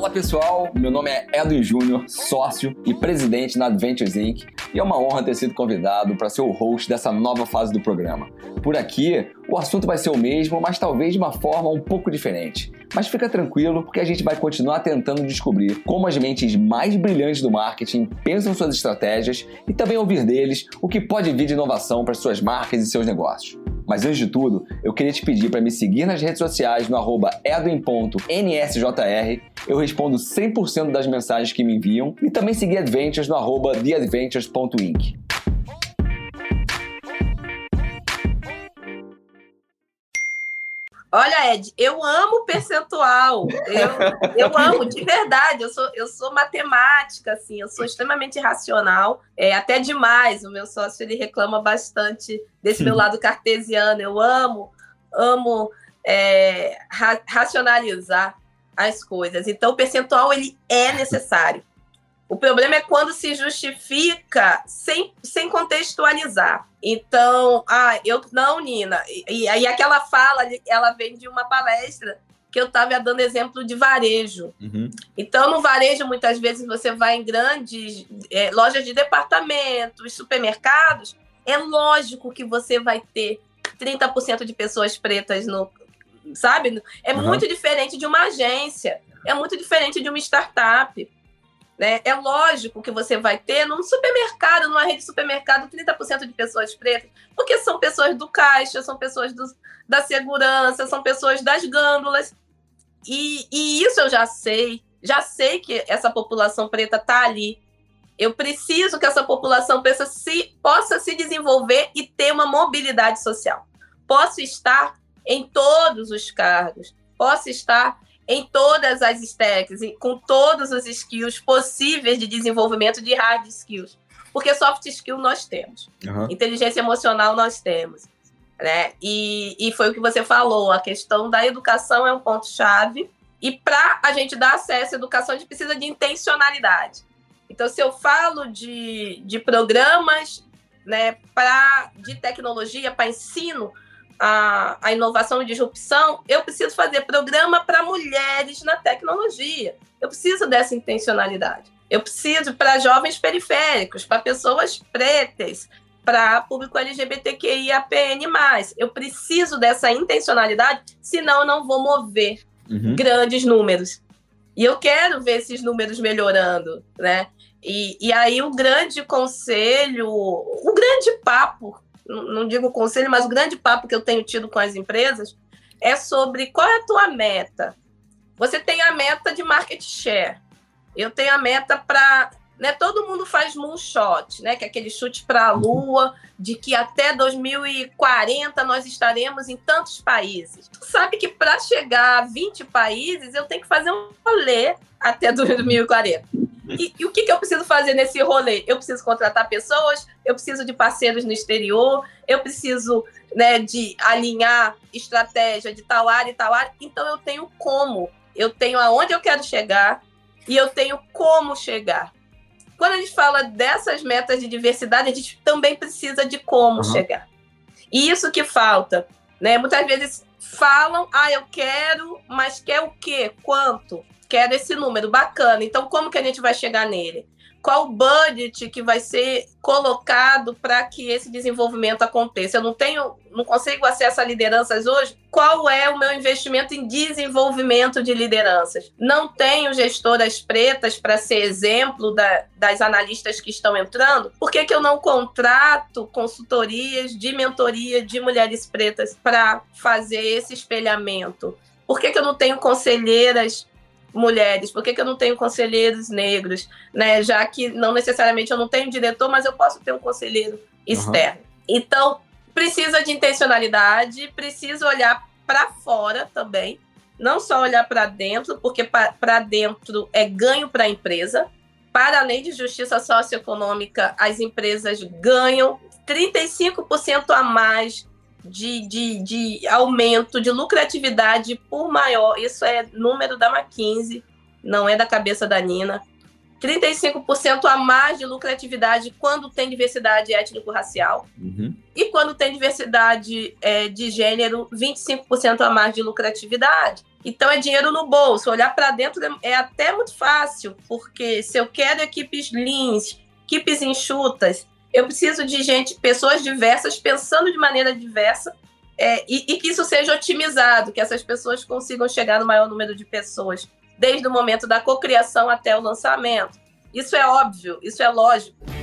Olá pessoal, meu nome é Edwin Júnior, sócio e presidente na Adventures Inc. E é uma honra ter sido convidado para ser o host dessa nova fase do programa. Por aqui, o assunto vai ser o mesmo, mas talvez de uma forma um pouco diferente. Mas fica tranquilo, porque a gente vai continuar tentando descobrir como as mentes mais brilhantes do marketing pensam suas estratégias e também ouvir deles o que pode vir de inovação para suas marcas e seus negócios. Mas antes de tudo, eu queria te pedir para me seguir nas redes sociais no arroba edwin.nsjr. Eu respondo 100% das mensagens que me enviam e também seguir Adventures no arroba theadventures.inc. Olha, Ed, eu amo percentual. Eu, eu amo, de verdade. Eu sou, eu sou matemática, assim, eu sou extremamente racional, é, até demais. O meu sócio ele reclama bastante desse meu lado cartesiano. Eu amo, amo é, ra racionalizar as coisas. Então, o percentual ele é necessário. O problema é quando se justifica sem, sem contextualizar. Então, ah, eu não, Nina. E aí aquela fala, ela vem de uma palestra que eu estava dando exemplo de varejo. Uhum. Então, no varejo, muitas vezes você vai em grandes é, lojas de departamentos, supermercados, é lógico que você vai ter 30% de pessoas pretas no. Sabe? É uhum. muito diferente de uma agência, é muito diferente de uma startup. Né? É lógico que você vai ter num supermercado, numa rede de supermercado, 30% de pessoas pretas, porque são pessoas do caixa, são pessoas do, da segurança, são pessoas das gândulas. E, e isso eu já sei, já sei que essa população preta está ali. Eu preciso que essa população preta se, possa se desenvolver e ter uma mobilidade social. Posso estar em todos os cargos, posso estar em todas as stacks, com todos os skills possíveis de desenvolvimento de hard skills. Porque soft skill nós temos, uhum. inteligência emocional nós temos. Né? E, e foi o que você falou, a questão da educação é um ponto-chave. E para a gente dar acesso à educação, a gente precisa de intencionalidade. Então, se eu falo de, de programas né, pra, de tecnologia para ensino, a, a inovação e disrupção, eu preciso fazer programa para mulheres na tecnologia. Eu preciso dessa intencionalidade. Eu preciso para jovens periféricos, para pessoas pretas, para público LGBTQIAPN+. Eu preciso dessa intencionalidade, senão eu não vou mover uhum. grandes números. E eu quero ver esses números melhorando, né? E, e aí o grande conselho, o grande papo não digo conselho, mas o grande papo que eu tenho tido com as empresas é sobre qual é a tua meta. Você tem a meta de market share. Eu tenho a meta para. Né, todo mundo faz moonshot, né, que é aquele chute para a lua, de que até 2040 nós estaremos em tantos países. Tu sabe que para chegar a 20 países, eu tenho que fazer um rolê até 2040. E, e, o que, que eu preciso fazer nesse rolê? Eu preciso contratar pessoas, eu preciso de parceiros no exterior, eu preciso né, de alinhar estratégia de tal área e tal área. Então eu tenho como, eu tenho aonde eu quero chegar e eu tenho como chegar. Quando a gente fala dessas metas de diversidade, a gente também precisa de como uhum. chegar. E isso que falta. Né? Muitas vezes falam, ah, eu quero, mas quer o quê? Quanto? Quero esse número, bacana. Então, como que a gente vai chegar nele? Qual o budget que vai ser colocado para que esse desenvolvimento aconteça? Eu não tenho, não consigo acesso a lideranças hoje. Qual é o meu investimento em desenvolvimento de lideranças? Não tenho gestoras pretas para ser exemplo da, das analistas que estão entrando. Por que, que eu não contrato consultorias de mentoria de mulheres pretas para fazer esse espelhamento? Por que, que eu não tenho conselheiras mulheres? Por que, que eu não tenho conselheiros negros? Né? Já que não necessariamente eu não tenho diretor, mas eu posso ter um conselheiro externo. Uhum. Então, precisa de intencionalidade, precisa olhar para fora também, não só olhar para dentro, porque para dentro é ganho para a empresa. Para além de justiça socioeconômica, as empresas ganham 35% a mais de, de, de aumento de lucratividade por maior. Isso é número da McKinsey, não é da cabeça da Nina. 35% a mais de lucratividade quando tem diversidade étnico-racial. Uhum. E quando tem diversidade é, de gênero, 25% a mais de lucratividade. Então é dinheiro no bolso. Olhar para dentro é até muito fácil, porque se eu quero equipes leans, equipes enxutas, eu preciso de gente, pessoas diversas, pensando de maneira diversa, é, e, e que isso seja otimizado, que essas pessoas consigam chegar no maior número de pessoas desde o momento da cocriação até o lançamento. Isso é óbvio, isso é lógico.